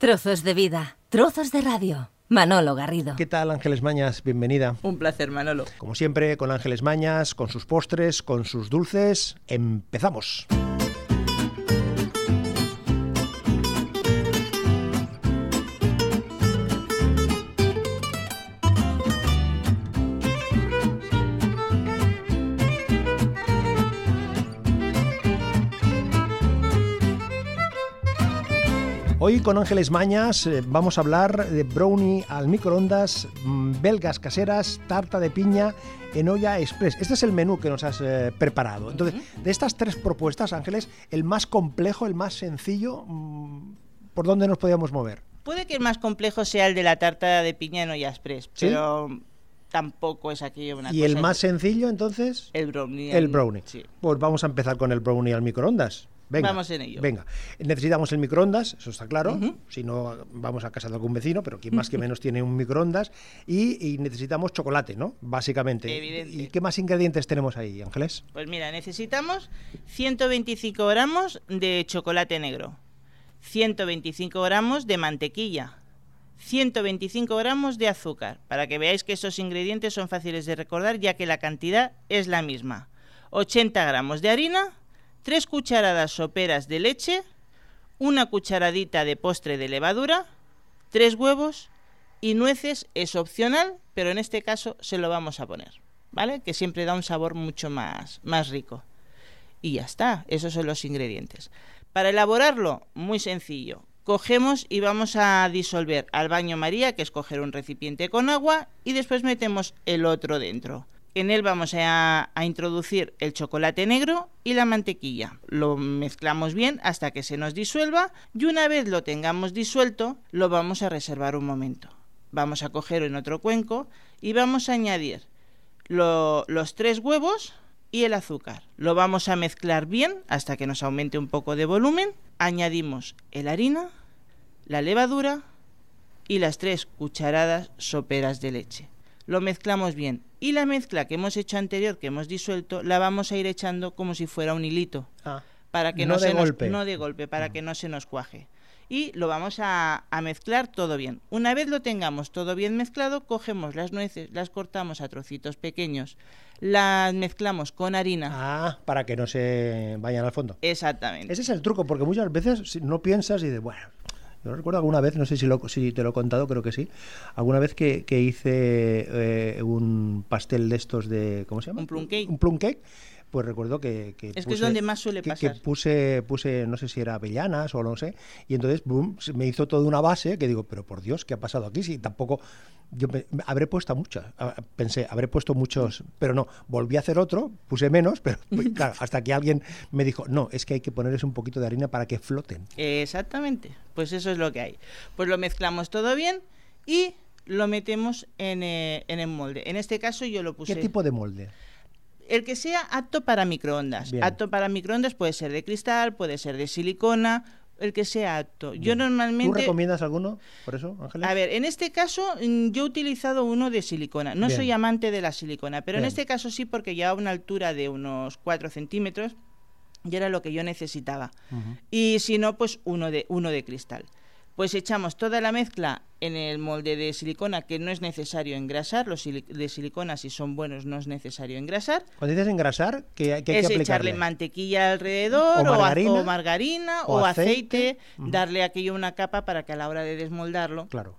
Trozos de vida, trozos de radio. Manolo Garrido. ¿Qué tal Ángeles Mañas? Bienvenida. Un placer, Manolo. Como siempre, con Ángeles Mañas, con sus postres, con sus dulces. Empezamos. Hoy con Ángeles Mañas eh, vamos a hablar de brownie al microondas, mm, belgas caseras, tarta de piña en olla express. Este es el menú que nos has eh, preparado. Entonces, de estas tres propuestas, Ángeles, el más complejo, el más sencillo, mm, ¿por dónde nos podíamos mover? Puede que el más complejo sea el de la tarta de piña en olla express, ¿Sí? pero tampoco es aquello una ¿Y cosa el más sencillo, entonces? El brownie. El brownie. Sí. Pues vamos a empezar con el brownie al microondas. Venga, Vamos en ello. Venga, necesitamos el microondas, eso está claro. Si no, vamos a casa de algún vecino, pero quien más que menos tiene un microondas. Y, y necesitamos chocolate, ¿no? Básicamente. Evidente. ¿Y qué más ingredientes tenemos ahí, Ángeles? Pues mira, necesitamos 125 gramos de chocolate negro, 125 gramos de mantequilla, 125 gramos de azúcar, para que veáis que esos ingredientes son fáciles de recordar ya que la cantidad es la misma, 80 gramos de harina, 3 cucharadas soperas de leche, una cucharadita de postre de levadura, 3 huevos y nueces es opcional, pero en este caso se lo vamos a poner, ¿vale? Que siempre da un sabor mucho más, más rico. Y ya está, esos son los ingredientes. Para elaborarlo, muy sencillo. Cogemos y vamos a disolver al baño María, que es coger un recipiente con agua, y después metemos el otro dentro. En él vamos a, introducir el chocolate negro y la mantequilla. Lo mezclamos bien hasta que se nos disuelva y una vez lo tengamos disuelto, lo vamos a reservar un momento. Vamos a coger en otro cuenco y vamos a añadir lo- los tres huevos y el azúcar. Lo vamos a mezclar bien hasta que nos aumente un poco de volumen. Añadimos el harina, la levadura y las tres cucharadas soperas de leche. Lo mezclamos bien y la mezcla que hemos hecho anterior, que hemos disuelto, la vamos a ir echando como si fuera un hilito para que no, No de se nos- golpe. no de golpe, para que no se nos cuaje. Y lo vamos a, a mezclar todo bien. Una vez lo tengamos todo bien mezclado, cogemos las nueces, las cortamos a trocitos pequeños, las mezclamos con harina. Ah, para que no se vayan al fondo. Exactamente. Ese es el truco, porque muchas veces no piensas y de, bueno, yo recuerdo alguna vez, no sé si, lo, si te lo he contado, creo que sí, alguna vez que, que hice eh, un pastel de estos de, ¿cómo se llama? Un plum cake. Un plum cake. Pues recuerdo que, que Es que es donde más suele que- pasar. Que puse, puse, no sé si era avellanas o no sé, y entonces boom, se me hizo toda una base que digo, pero por Dios, ¿qué ha pasado aquí? Si tampoco, yo me- habré puesto muchas, ah, pensé, habré puesto muchos, pero no, volví a hacer otro, puse menos, pero claro, hasta que alguien me dijo, no, es que hay que ponerles un poquito de harina para que floten. Exactamente. Pues eso es lo que hay. Pues lo mezclamos todo bien y lo metemos en, eh, en el molde. En este caso yo lo puse... ¿Qué tipo de molde? El que sea apto para microondas. Bien. Apto para microondas puede ser de cristal, puede ser de silicona, el que sea apto. Yo Bien. ¿Tú normalmente... recomiendas alguno por eso, Ángeles? A ver, en este caso mm, yo he utilizado uno de silicona. No Bien. soy amante de la silicona, pero en este caso sí porque lleva una altura de unos 4 centímetros y era lo que yo necesitaba. Y si no, pues uno de, uno de cristal. Pues echamos toda la mezcla en el molde de silicona, que no es necesario engrasar. Los de silicona, si son buenos, no es necesario engrasar. Cuando dices engrasar, ¿qué, hay- es que aplicarle? echarle mantequilla alrededor, O margarina, o margarina, o o, aceite. aceite, Ujú. darle aquello una capa para que a la hora de desmoldarlo Claro.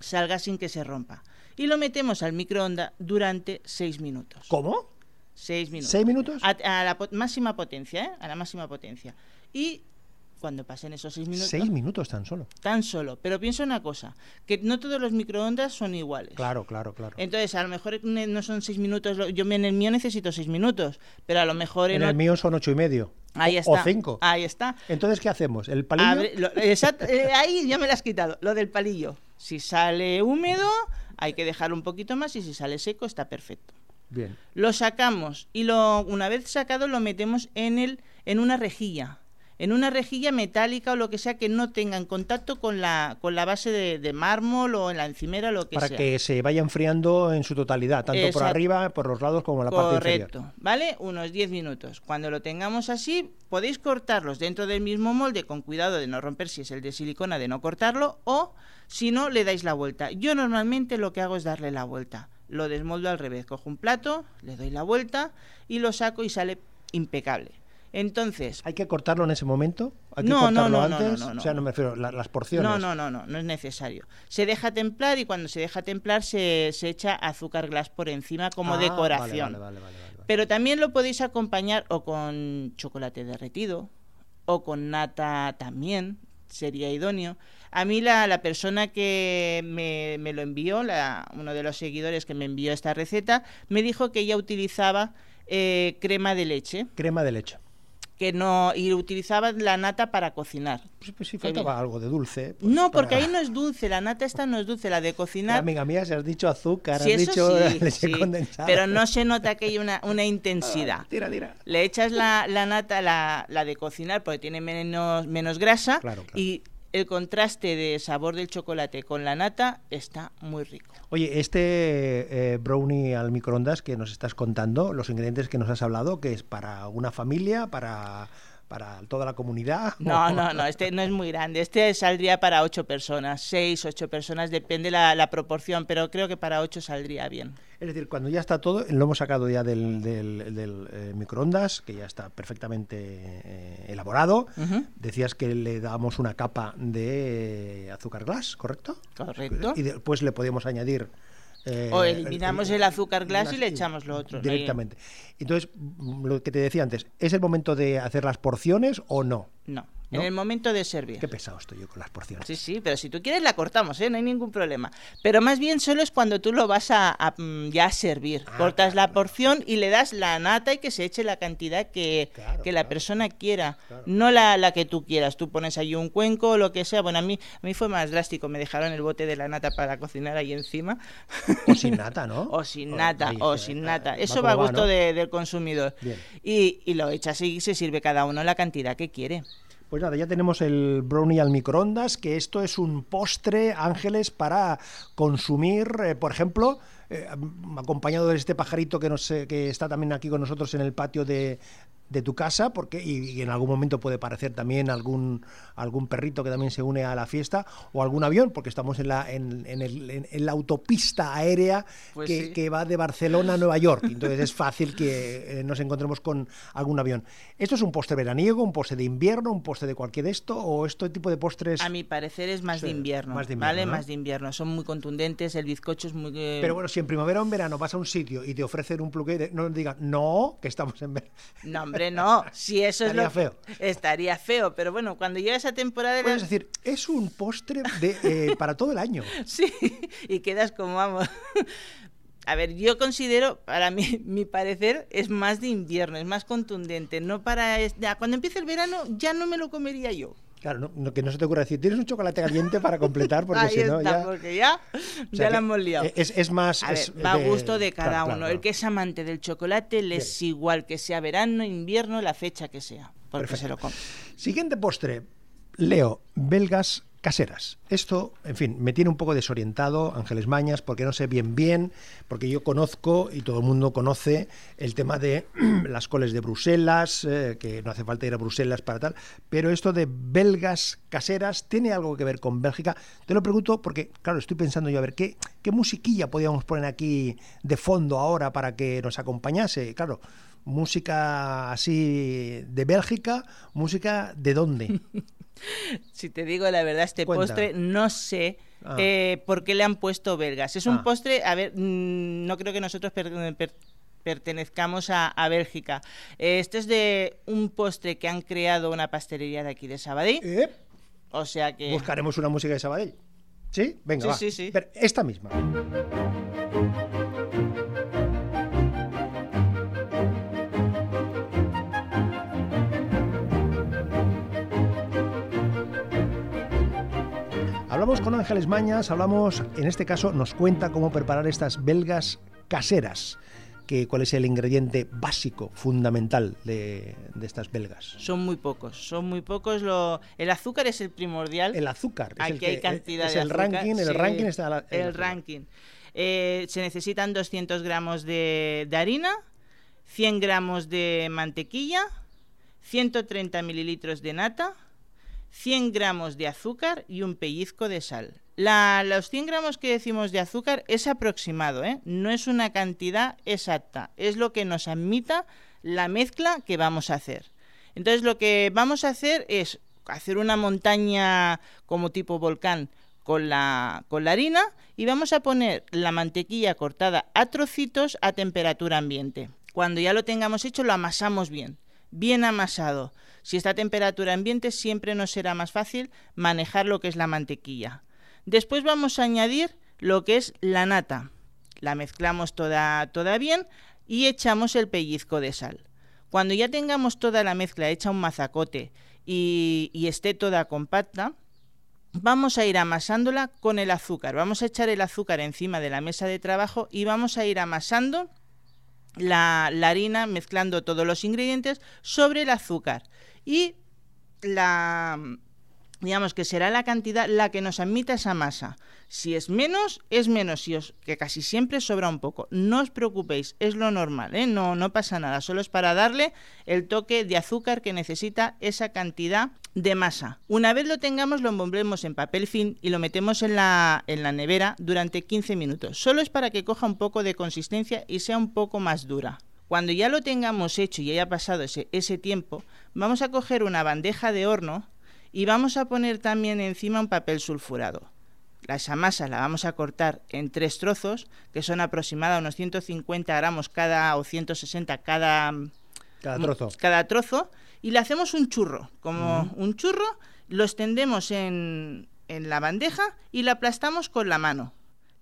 salga sin que se rompa. Y lo metemos al microondas durante 6 minutos. ¿Cómo? 6 minutos. ¿Seis minutos? A, a la po- máxima potencia, ¿eh? A la máxima potencia. Y cuando pasen esos 6 minutos, Seis minutos tan solo. tan solo. Pero pienso una cosa, que no todos los microondas son iguales. Claro, claro, claro. Entonces, a lo mejor no son 6 minutos, yo en el mío necesito 6 minutos, pero a lo mejor en, En el mío son ocho y medio. Ahí está. O cinco. Ahí está. Entonces, ¿qué hacemos? ¿El palillo? Abre- lo- exacto, eh, ahí ya me lo has quitado, lo del palillo. Si sale húmedo, hay que dejarlo un poquito más y si sale seco, está perfecto. Bien. Lo sacamos y lo, una vez sacado lo metemos en, el, en una rejilla. En una rejilla metálica o lo que sea que no tenga en contacto con la, con la base de, mármol o en la encimera, lo que sea. Para que se vaya enfriando en su totalidad, tanto por arriba, por los lados como la parte inferior. Correcto, ¿vale? Unos 10 minutos. Cuando lo tengamos así, podéis cortarlos dentro del mismo molde con cuidado de no romper si es el de silicona, de no cortarlo, o si no, le dais la vuelta. Yo normalmente lo que hago es darle la vuelta. Lo desmoldo al revés. Cojo un plato, le doy la vuelta y lo saco y sale impecable. Entonces. ¿Hay que cortarlo en ese momento? ¿Hay que no, cortarlo no, antes? no, O sea, no me refiero las porciones. No, no, no, no, no es necesario. Se deja templar y cuando se deja templar se, se echa azúcar glass por encima como Ah, decoración. vale, vale, vale, vale, vale. Pero también lo podéis acompañar o con chocolate derretido o con nata también, sería idóneo. A mí la, la persona que me, me lo envió, la, uno de los seguidores que me envió esta receta, me dijo que ella utilizaba eh, crema de leche Crema de leche. Que no y utilizaba la nata para cocinar. Pues, pues sí, faltaba algo de dulce. pues, No, porque para- ahí no es dulce, la nata esta no es dulce, la de cocinar. Amiga mía, si has dicho azúcar, Sí, has dicho sí, leche sí, condensada. pero no se nota que hay una, una intensidad. Tira, tira. Le echas la, la nata, la, la de cocinar, porque tiene menos, menos grasa, Claro, claro. y el contraste de sabor del chocolate con la nata está muy rico. Oye, este eh, brownie al microondas que nos estás contando, los ingredientes que nos has hablado, que es para una familia, para, para toda la comunidad. No, no, no, este no es muy grande. Este saldría para ocho personas, seis, ocho personas, depende la, la proporción, pero creo que para ocho saldría bien. Es decir, cuando ya está todo, lo hemos sacado ya del, del- del, eh, microondas, que ya está perfectamente eh, elaborado. Decías que le damos una capa de eh, azúcar glass, ¿correcto? Correcto. Y después le podemos añadir... eh, O eliminamos el azúcar glass y le echamos lo otro, ¿no? Directamente. Entonces, mm, lo que te decía antes, ¿es el momento de hacer las porciones o no? No, ¿No? en el momento de servir. Qué pesado estoy yo con las porciones. Sí, sí, pero si tú quieres la cortamos, ¿eh? no hay ningún problema. Pero más bien solo es cuando tú lo vas a, a, mm, ya a servir. Ah, Cortas claro, la porción y le das la nata y que se eche la cantidad que, Claro, que la claro. persona quiera, no la, la que tú quieras. Tú pones ahí un cuenco o lo que sea. Bueno, a mí, a mí fue más drástico, me dejaron el bote de la nata para cocinar ahí encima. O sin nata, ¿no? O sin nata, o sin eh, nata. Eso va a gusto ¿no? de- del consumidor. Bien. Y, y lo echas y se sirve cada uno la cantidad que quiere. Pues nada, ya tenemos el brownie al microondas, que esto es un postre, Ángeles, para consumir, eh, por ejemplo, eh, acompañado de este pajarito que, nos, eh, que está también aquí con nosotros en el patio de, de tu casa, porque y, y en algún momento puede parecer también algún, algún perrito que también se une a la fiesta, o algún avión, porque estamos en la, en, en el- en- en la autopista aérea Pues que, sí. que va de Barcelona a Nueva York. Entonces es fácil que eh, nos encontremos con algún avión. ¿Esto es un postre veraniego, un postre de invierno, un postre de cualquier esto, o este tipo de postres? A mi parecer es más Sí, de invierno, más de invierno, ¿vale? ¿no? Más de invierno. Son muy contundentes, el bizcocho es muy... eh, Pero bueno, si en primavera o en verano vas a un sitio y te ofrecen un pluque, de- no nos digan, no, que estamos en verano. No, hombre, no. Si eso es Estaría lo... feo. Estaría feo, pero bueno, cuando llega esa temporada... de- Puedes decir, es un postre de, eh, para todo el año. Sí, y quedas como vamos. A ver, yo considero, para mí, mi parecer, es más de invierno, es más contundente. No para. es- cuando empiece el verano, ya no me lo comería yo. Claro, no, no- que no se te ocurra decir, tienes un chocolate caliente para completar, porque Ahí si no, está, ya. porque ya, o sea ya la hemos liado. Es, es más. A ver, es va a gusto de cada claro, uno. claro, El que es amante del chocolate le es igual que sea verano, invierno, la fecha que sea. Porque Perfecto. se lo come. Siguiente postre. Leo, belgas caseras. Esto, en fin, me tiene un poco desorientado, Ángeles Mañas, porque no sé bien bien, porque yo conozco y todo el mundo conoce el tema de las coles de Bruselas, eh, que no hace falta ir a Bruselas para tal, pero esto de belgas caseras tiene algo que ver con Bélgica. Te lo pregunto porque, claro, estoy pensando yo a ver qué, qué musiquilla podíamos poner aquí de fondo ahora para que nos acompañase. Claro, música así de Bélgica, música de dónde. Si te digo la verdad, este Cuenta. postre no sé Ah. eh, por qué le han puesto belgas. Es Ah. un postre, a ver, mm, no creo que nosotros per- per- pertenezcamos a, a Bélgica. Eh, Esto es de un postre que han creado una pastelería de aquí de Sabadell. Eh, O sea que... Buscaremos una música de Sabadell. ¿Sí? Venga, Sí, va. sí, sí. Pero esta misma. Hablamos con Ángeles Mañas, hablamos, en este caso, nos cuenta cómo preparar estas belgas caseras. que, cuál es el ingrediente básico, fundamental de, de estas belgas? Son muy pocos, son muy pocos. Lo, el azúcar es el primordial. El azúcar. Es Aquí el que, hay cantidad es de el azúcar, ranking, el sí, ranking está la- el azúcar. ranking. Eh, se necesitan 200 gramos de, de harina, 100 gramos de mantequilla, 130 mililitros de nata, 100 gramos de azúcar y un pellizco de sal. La- los 100 gramos que decimos de azúcar es aproximado, ¿eh? no es una cantidad exacta, es lo que nos admita la mezcla que vamos a hacer. Entonces lo que vamos a hacer es hacer una montaña como tipo volcán con la, con la harina y vamos a poner la mantequilla cortada a trocitos a temperatura ambiente. Cuando ya lo tengamos hecho lo amasamos bien, bien amasado. Si está a temperatura ambiente siempre nos será más fácil manejar lo que es la mantequilla. Después vamos a añadir lo que es la nata. La mezclamos toda, toda bien y echamos el pellizco de sal. Cuando ya tengamos toda la mezcla hecha un mazacote y, y esté toda compacta, vamos a ir amasándola con el azúcar. Vamos a echar el azúcar encima de la mesa de trabajo y vamos a ir amasando la, la harina, mezclando todos los ingredientes sobre el azúcar. Y la digamos que será la cantidad la que nos admita esa masa. Si es menos, es menos, si os, que casi siempre sobra un poco. No os preocupéis, es lo normal, ¿eh? no, no pasa nada, solo es para darle el toque de azúcar que necesita esa cantidad de masa. Una vez lo tengamos, lo envolvemos en papel film y lo metemos en la, en la nevera durante 15 minutos. Solo es para que coja un poco de consistencia y sea un poco más dura. Cuando ya lo tengamos hecho y haya pasado ese, ese tiempo, vamos a coger una bandeja de horno y vamos a poner también encima un papel sulfurado. La- Esa masa la vamos a cortar en tres trozos, que son aproximadamente unos 150 gramos cada o 160 cada, Cada mm, trozo. cada trozo, y le hacemos un churro, como un churro, lo extendemos en, en la bandeja y la aplastamos con la mano.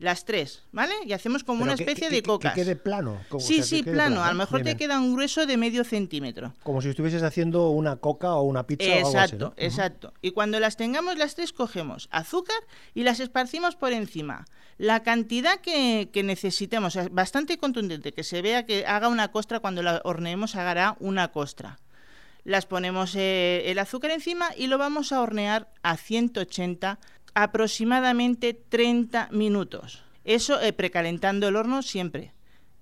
Las tres, ¿vale? Y hacemos como Pero una especie que- de cocas. Que quede plano. como- o sí, sea, que sí, quede plano. A lo mejor te queda un grueso de medio centímetro. Como si estuvieses haciendo una coca o una pizza o algo así. Exacto, ¿no? exacto. Y cuando las tengamos las tres, cogemos azúcar y las esparcimos por encima. La cantidad que, necesitemos, o sea, bastante contundente, que se vea que haga una costra, cuando la horneemos haga una costra. Las ponemos eh, el azúcar encima y lo vamos a hornear a 180 aproximadamente 30 minutos. Eso eh, precalentando el horno siempre.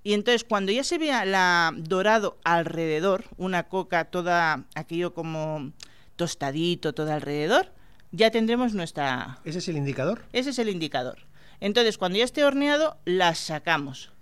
Y entonces cuando ya se vea la dorado alrededor, una coca toda aquello como tostadito todo alrededor, ya tendremos nuestra ¿Ese es el indicador? ese es el indicador. Entonces, cuando ya esté horneado, las sacamos.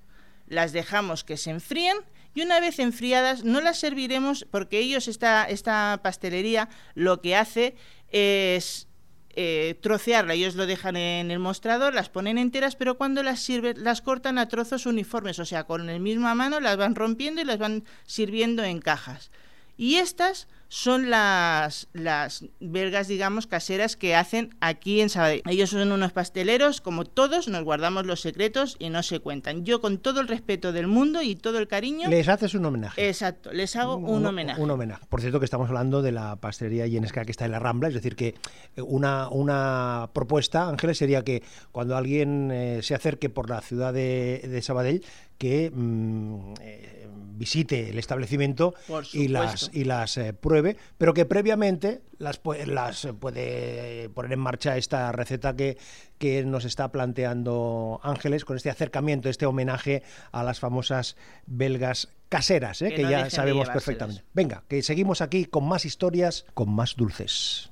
Las dejamos que se enfríen y una vez enfriadas no las serviremos porque ellos, esta, esta pastelería, lo que hace es eh, trocearla. Ellos lo dejan en el mostrador, las ponen enteras, pero cuando las sirven, las cortan a trozos uniformes. O sea, con la misma mano las van rompiendo y las van sirviendo en cajas. Y estas son las, las belgas, digamos, caseras que hacen aquí en Sabadell. Ellos son unos pasteleros, como todos, nos guardamos los secretos y no se cuentan. Yo, con todo el respeto del mundo y todo el cariño, Les haces un homenaje. exacto, les hago un, homenaje. Un homenaje. Por cierto, que estamos hablando de la pastelería Yenesca que está en la Rambla, es decir, que eh, una, una propuesta, Ángeles, sería que cuando alguien eh, se acerque por la ciudad de, de Sabadell, que mm, eh, visite el establecimiento y las, y las eh, pruebe, pero que previamente las, las puede poner en marcha esta receta que, que nos está planteando Ángeles con este acercamiento, este homenaje a las famosas belgas caseras, ¿eh? Que que, no ya sabemos perfectamente. Venga, que seguimos aquí con más historias, con más dulces.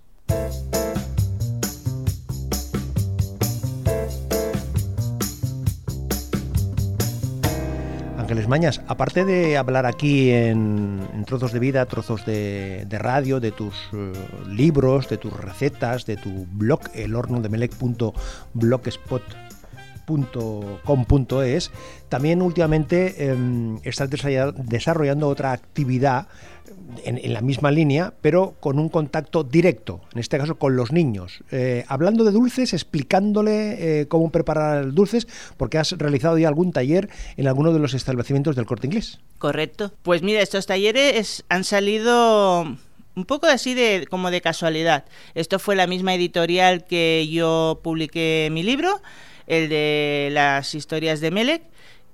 Ángeles Mañas, aparte de hablar aquí en, trozos de vida, trozos de, radio, de tus eh, libros, de tus recetas, de tu blog, elhornodemelec.blogspot.com.es, también últimamente eh, estás desarrolla- desarrollando otra actividad en, en la misma línea, pero con un contacto directo, en este caso con los niños. Eh, hablando de dulces, explicándole eh, cómo preparar dulces, porque has realizado ya algún taller en alguno de los establecimientos del corte inglés. Correcto. Pues mira, estos talleres han salido un poco así de como de casualidad. Esto fue la misma editorial que yo publiqué mi libro, el de las historias de Melec.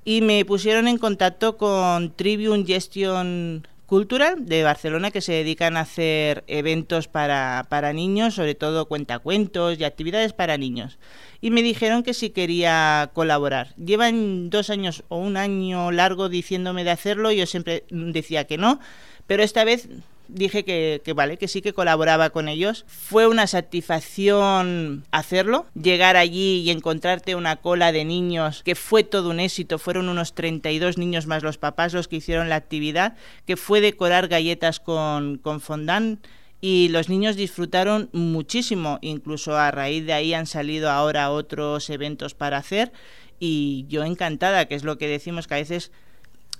y me pusieron en contacto con Tribune Gestion Cultural de Barcelona que se dedican a hacer eventos para, para niños, sobre todo cuentacuentos y actividades para niños. Y me dijeron que si quería colaborar. Llevan dos años o un año largo diciéndome de hacerlo, yo siempre decía que no, pero esta vez dije que, vale, que sí que colaboraba con ellos. Fue una satisfacción hacerlo, llegar allí y encontrarte una cola de niños, que fue todo un éxito, fueron unos 32 niños más los papás los que hicieron la actividad, que fue decorar galletas con, con fondant y los niños disfrutaron muchísimo, incluso a raíz de ahí han salido ahora otros eventos para hacer y yo encantada, que es lo que decimos que a veces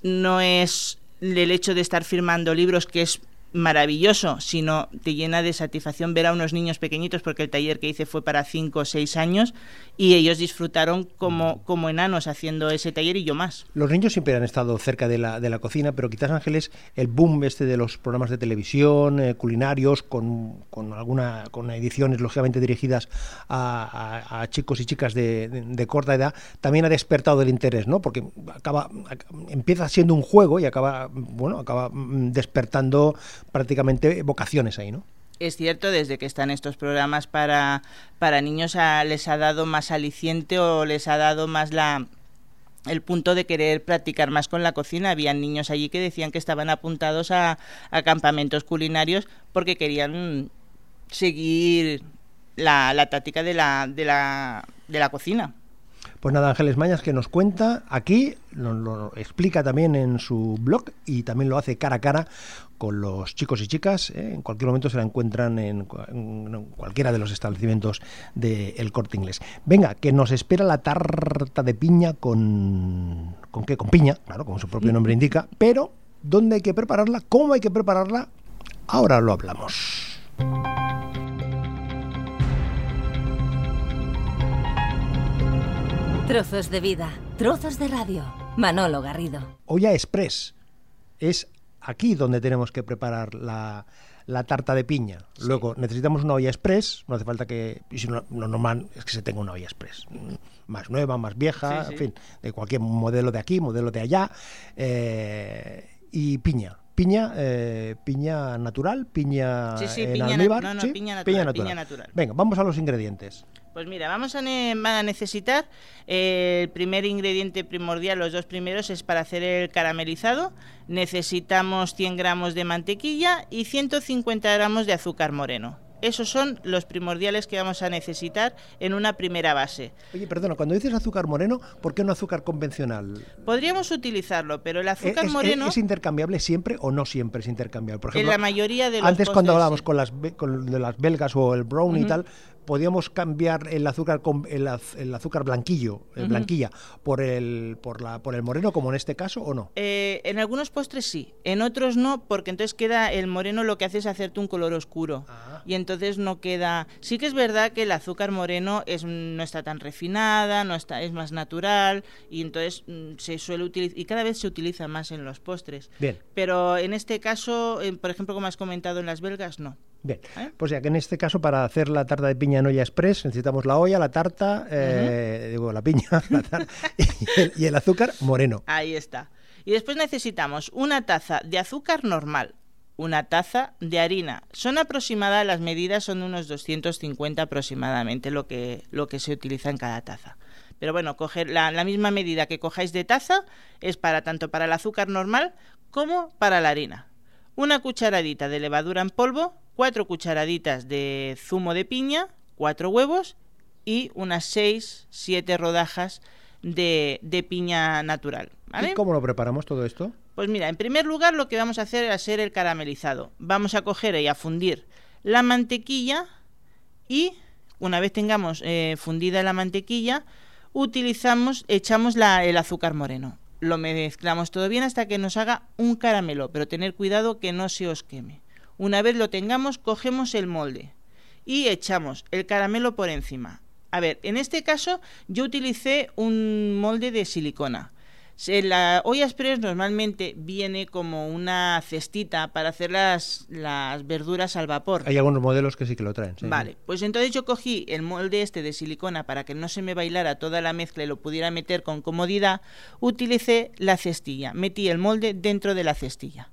no es el hecho de estar firmando libros que es maravilloso, sino te llena de satisfacción ver a unos niños pequeñitos, porque el taller que hice fue para 5 o 6 años, y ellos disfrutaron como, como enanos haciendo ese taller y yo más. Los niños siempre han estado cerca de la, de la cocina, pero quizás Ángeles, el boom este de los programas de televisión, eh, culinarios, con, con, alguna, con ediciones lógicamente dirigidas a, chicos y chicas de, corta edad, también ha despertado el interés, ¿no? Porque acaba, empieza siendo un juego y acaba, bueno, acaba mm, despertando prácticamente vocaciones ahí, ¿no? es cierto, desde que están estos programas para, para niños les ha dado más aliciente o les ha dado más la el punto de querer practicar más con la cocina. Habían niños allí que decían que estaban apuntados a, a campamentos culinarios porque querían seguir la, la táctica de la, de la, de la cocina. Pues nada, Ángeles Mañas que nos cuenta aquí, lo, explica también en su blog y también lo hace cara a cara con los chicos y chicas. ¿eh? En cualquier momento se la encuentran en, cualquiera de los establecimientos del corte inglés. Venga, que nos espera la tarta de piña con... ¿Con qué? Con piña, claro, como su propio nombre indica. Pero, ¿dónde hay que prepararla? ¿Cómo hay que prepararla? Ahora lo hablamos. Trozos de vida, trozos de radio. Manolo Garrido. Olla Express. Es aquí donde tenemos que preparar la, tarta de piña. Luego necesitamos una olla express, no hace falta que, si no, lo normal es que se tenga una olla express, más nueva, más vieja, en fin, de cualquier modelo de aquí, modelo de allá, eh, y piña. Piña, eh, piña natural, piña sí, sí, en piña almíbar, no, no, piña, natural, piña natural. Venga, vamos a los ingredientes. Pues mira, vamos a, necesitar eh, el primer ingrediente primordial, los dos primeros, es para hacer el caramelizado. Necesitamos 100 gramos de mantequilla y 150 gramos de azúcar moreno. Esos son los primordiales que vamos a necesitar en una primera base. Oye, perdona, cuando dices azúcar moreno, ¿por qué no azúcar convencional? Podríamos utilizarlo, pero el azúcar moreno... ¿Es intercambiable siempre o no siempre es intercambiable? Por ejemplo, en la mayoría de los Antes cuando hablábamos con las, de las belgas o el brown y tal, podíamos cambiar el azúcar el, el azúcar blanquillo, el blanquilla, por el por la por el moreno como en este caso o no? Eh, en algunos postres sí, en otros no, porque entonces queda el moreno lo que hace es hacerte un color oscuro ah. y entonces no queda. Sí que es verdad que el azúcar moreno es no está tan refinada, no está es más natural y entonces mm, se suele utilizar y cada vez se utiliza más en los postres. Bien. Pero en este caso, por ejemplo, como has comentado en las belgas, no. Bien, ¿Eh? pues ya que en este caso para hacer la tarta de piña en olla express necesitamos la olla, la tarta, eh, digo, la piña y, el, azúcar moreno. Ahí está. Y después necesitamos una taza de azúcar normal, una taza de harina. Son aproximadas, las medidas son unos 250 aproximadamente lo que, lo que se utiliza en cada taza. Pero bueno, coger la, la misma medida que cojáis de taza es para tanto para el azúcar normal como para la harina. Una cucharadita de levadura en polvo, cuatro cucharaditas de zumo de piña, cuatro huevos y unas seis, siete rodajas de, piña natural. ¿Y cómo lo preparamos todo esto? Pues mira, en primer lugar lo que vamos a hacer es hacer el caramelizado. Vamos a coger y a fundir la mantequilla y una vez tengamos eh, fundida la mantequilla, utilizamos, echamos el azúcar moreno. Lo mezclamos todo bien hasta que nos haga un caramelo, pero tener cuidado que no se os queme. Una vez lo tengamos, cogemos el molde y echamos el caramelo por encima. A ver, en este caso yo utilicé un molde de silicona. Se- La olla express normalmente viene como una cestita para hacer las, las verduras al vapor. Hay algunos modelos que sí que lo traen. sí. Vale, pues entonces yo cogí el molde este de silicona para que no se me bailara toda la mezcla y lo pudiera meter con comodidad, utilicé la cestilla, metí el molde dentro de la cestilla.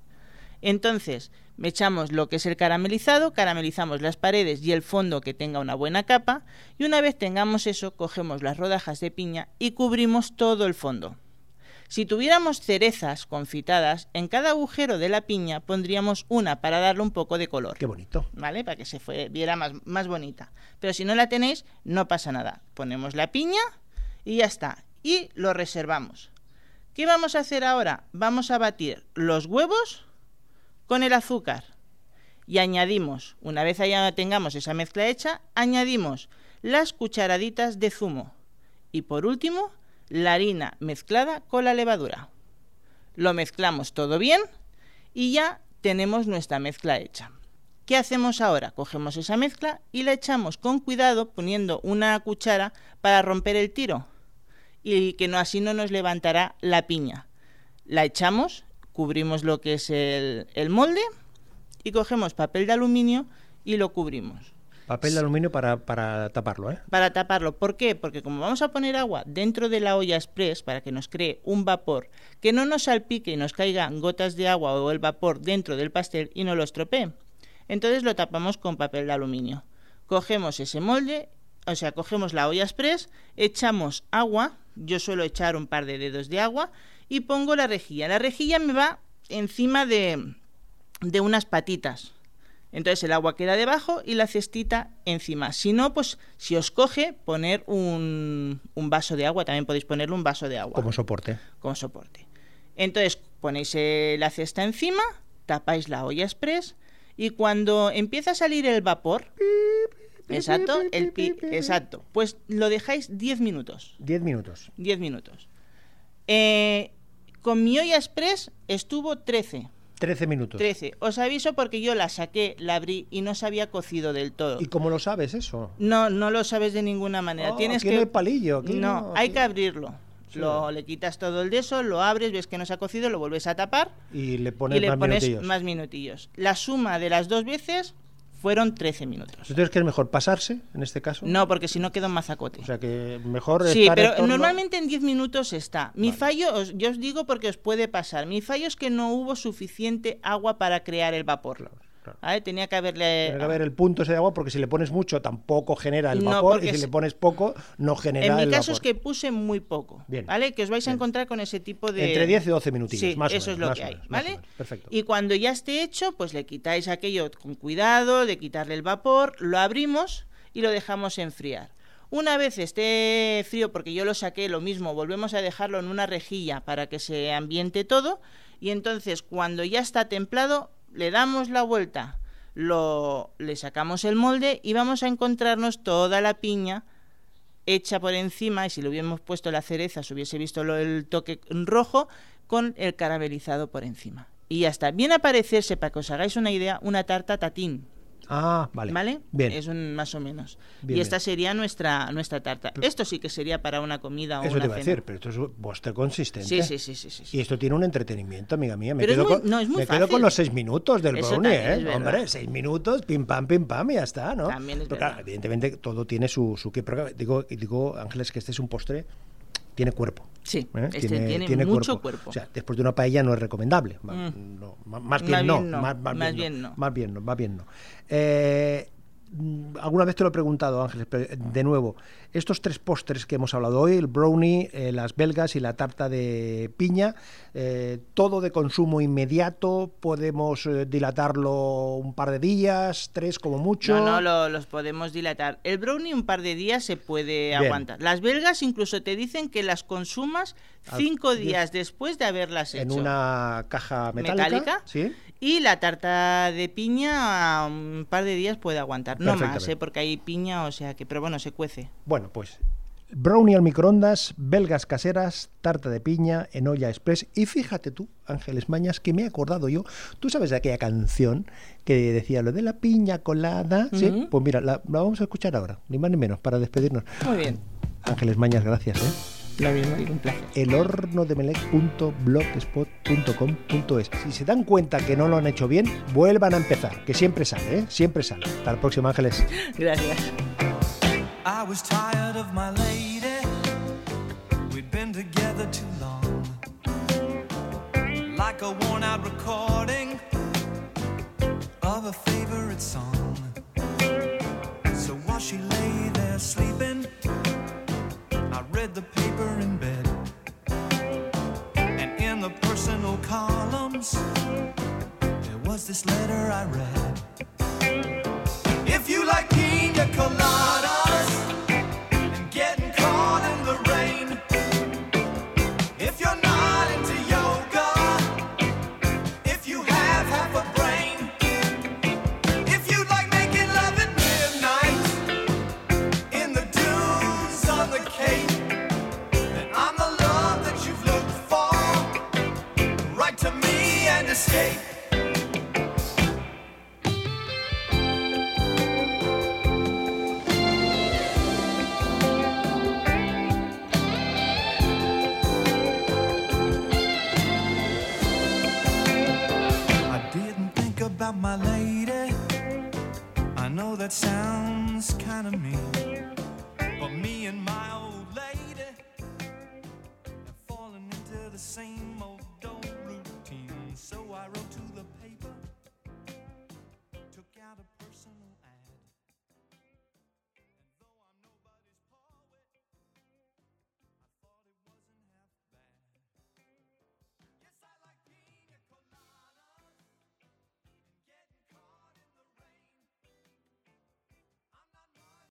Entonces, me echamos lo que es el caramelizado, caramelizamos las paredes y el fondo que tenga una buena capa, y una vez tengamos eso, cogemos las rodajas de piña y cubrimos todo el fondo. Si tuviéramos cerezas confitadas, en cada agujero de la piña pondríamos una para darle un poco de color. Qué bonito. ¿vale? Para que se fue- viera más, más bonita. Pero si no la tenéis, no pasa nada. Ponemos la piña y ya está. Y lo reservamos. ¿Qué vamos a hacer ahora? Vamos a batir los huevos con el azúcar. Y añadimos, una vez ya tengamos esa mezcla hecha, añadimos las cucharaditas de zumo. Y por último, la harina mezclada con la levadura. Lo mezclamos todo bien y ya tenemos nuestra mezcla hecha. ¿Qué hacemos ahora? Cogemos esa mezcla y la echamos con cuidado poniendo una cuchara para romper el tiro y que así no nos levantará la piña. La echamos, cubrimos lo que es el molde y cogemos papel de aluminio y lo cubrimos Papel de aluminio para, para taparlo, ¿eh? para taparlo. ¿Por qué? Porque como vamos a poner agua dentro de la olla express para que nos cree un vapor que no nos salpique y nos caigan gotas de agua o el vapor dentro del pastel y no lo estropee, entonces lo tapamos con papel de aluminio. Cogemos ese molde, o sea, cogemos la olla express, echamos agua, yo suelo echar un par de dedos de agua y pongo la rejilla. La rejilla me va encima de, de unas patitas. Entonces el agua queda debajo y la cestita encima. Si no, pues si os coge, poner un, un vaso de agua. También podéis ponerle un vaso de agua Como soporte. como soporte. Entonces ponéis eh, la cesta encima, tapáis la olla express y cuando empieza a salir el vapor, exacto, el pi- exacto, pues lo dejáis 10 minutos. 10 minutos. 10 minutos. Eh, con mi olla express estuvo 13. 13 minutos. 13. Os aviso porque yo la saqué, la abrí y no se había cocido del todo. ¿Y cómo lo sabes eso? No, no lo sabes de ninguna manera. Oh, Tienes aquí que no hay palillo, aquí no, no, hay que abrirlo. Sí. Lo, le quitas todo el de eso, lo abres, ves que no se ha cocido, lo vuelves a tapar Y le pones y le más pones minutillos. más minutillos. La suma de las dos veces fueron 13 minutos. Entonces, ¿qué es mejor? ¿Pasarse, en este caso? No, porque si no queda un mazacote. O sea, que mejor Sí, estar en pero torno- normalmente en 10 minutos está. Mi Vale. fallo, os- yo os digo porque os puede pasar. Mi fallo es que no hubo suficiente agua para crear el vapor. Claro, claro. ¿Vale? Tenía que haberle. Tiene que haber el punto ese de agua porque si le pones mucho tampoco genera el vapor y si es- le pones poco no genera En mi el caso es vapor. que puse muy poco. Bien. ¿Vale? Que os vais a Bien. encontrar con ese tipo de. Entre 10 y 12 minutillos, Sí, más o eso es menos, lo más que hay, menos, ¿vale? Perfecto. Y cuando ya esté hecho, pues le quitáis aquello con cuidado, de quitarle el vapor, lo abrimos y lo dejamos enfriar. Una vez esté frío, porque yo lo saqué lo mismo, volvemos a dejarlo en una rejilla para que se ambiente todo y entonces cuando ya está templado le damos la vuelta, lo le sacamos el molde y vamos a encontrarnos toda la piña hecha por encima y si le hubiéramos puesto la cereza se hubiese visto lo- el toque rojo con el caramelizado por encima. Y ya está. Viene a para que os hagáis una idea, una tarta tatín. Ah, vale. ¿Vale? Bien. Es un más o menos. Bien, y esta bien. sería nuestra, nuestra tarta. Esto sí que sería para una comida o Eso una te iba a decir, pero esto es postre consistente. Sí, sí, sí, sí, sí. Y esto tiene un entretenimiento, amiga mía. Me Pero es quedo, muy- con, no, es muy me quedo con los seis minutos del Eso brownie, es ¿eh? Hombre, seis minutos, pim pam, pim pam, y ya está, ¿no? También es Pero verdad. claro, evidentemente todo tiene su, su qué. Pero digo, digo, Ángeles, que este es un postre, tiene cuerpo. Sí, ¿eh? este tiene, mucho cuerpo. O sea, después de una paella no es recomendable. Mm. no, más bien, no, Más, bien, no. Más bien no. Más bien no. Eh, alguna vez te lo he preguntado, Ángeles, pero eh, de nuevo, estos tres postres que hemos hablado hoy, el brownie, eh, las belgas y la tarta de piña, eh, todo de consumo inmediato, podemos eh, dilatarlo un par de días, tres como mucho. No, no, lo- los podemos dilatar. El brownie un par de días se puede Bien. aguantar. Las belgas incluso te dicen que las consumas Al- cinco días después de haberlas en hecho. una caja metálica. Metálica. ¿sí? Y la tarta de piña un par de días puede aguantar. No más. ¿eh? porque hay piña, o sea que, pero bueno, se cuece. Bueno, pues brownie al microondas, belgas caseras, tarta de piña en olla express. Y fíjate tú, Ángeles Mañas, que me he acordado yo. ¿Tú sabes de aquella canción que decía lo de la piña colada? Sí, pues mira, la, la vamos a escuchar ahora, ni más ni menos, para despedirnos. Muy bien. Ángeles Mañas, gracias. ¿eh? Lo mismo, digo, un placer. elhornodemelec.blogspot.com.es. Si se dan cuenta que no lo han hecho bien, vuelvan a empezar, que siempre sale, ¿eh? Siempre sale. Hasta la próxima, Ángeles. Gracias. I was tired of my lady. We'd been together too long. Like a worn out recording of a favorite song. So while she lay there sleeping, I read the her in bed. And in the personal columns, there was this letter I read. If you like pina colada.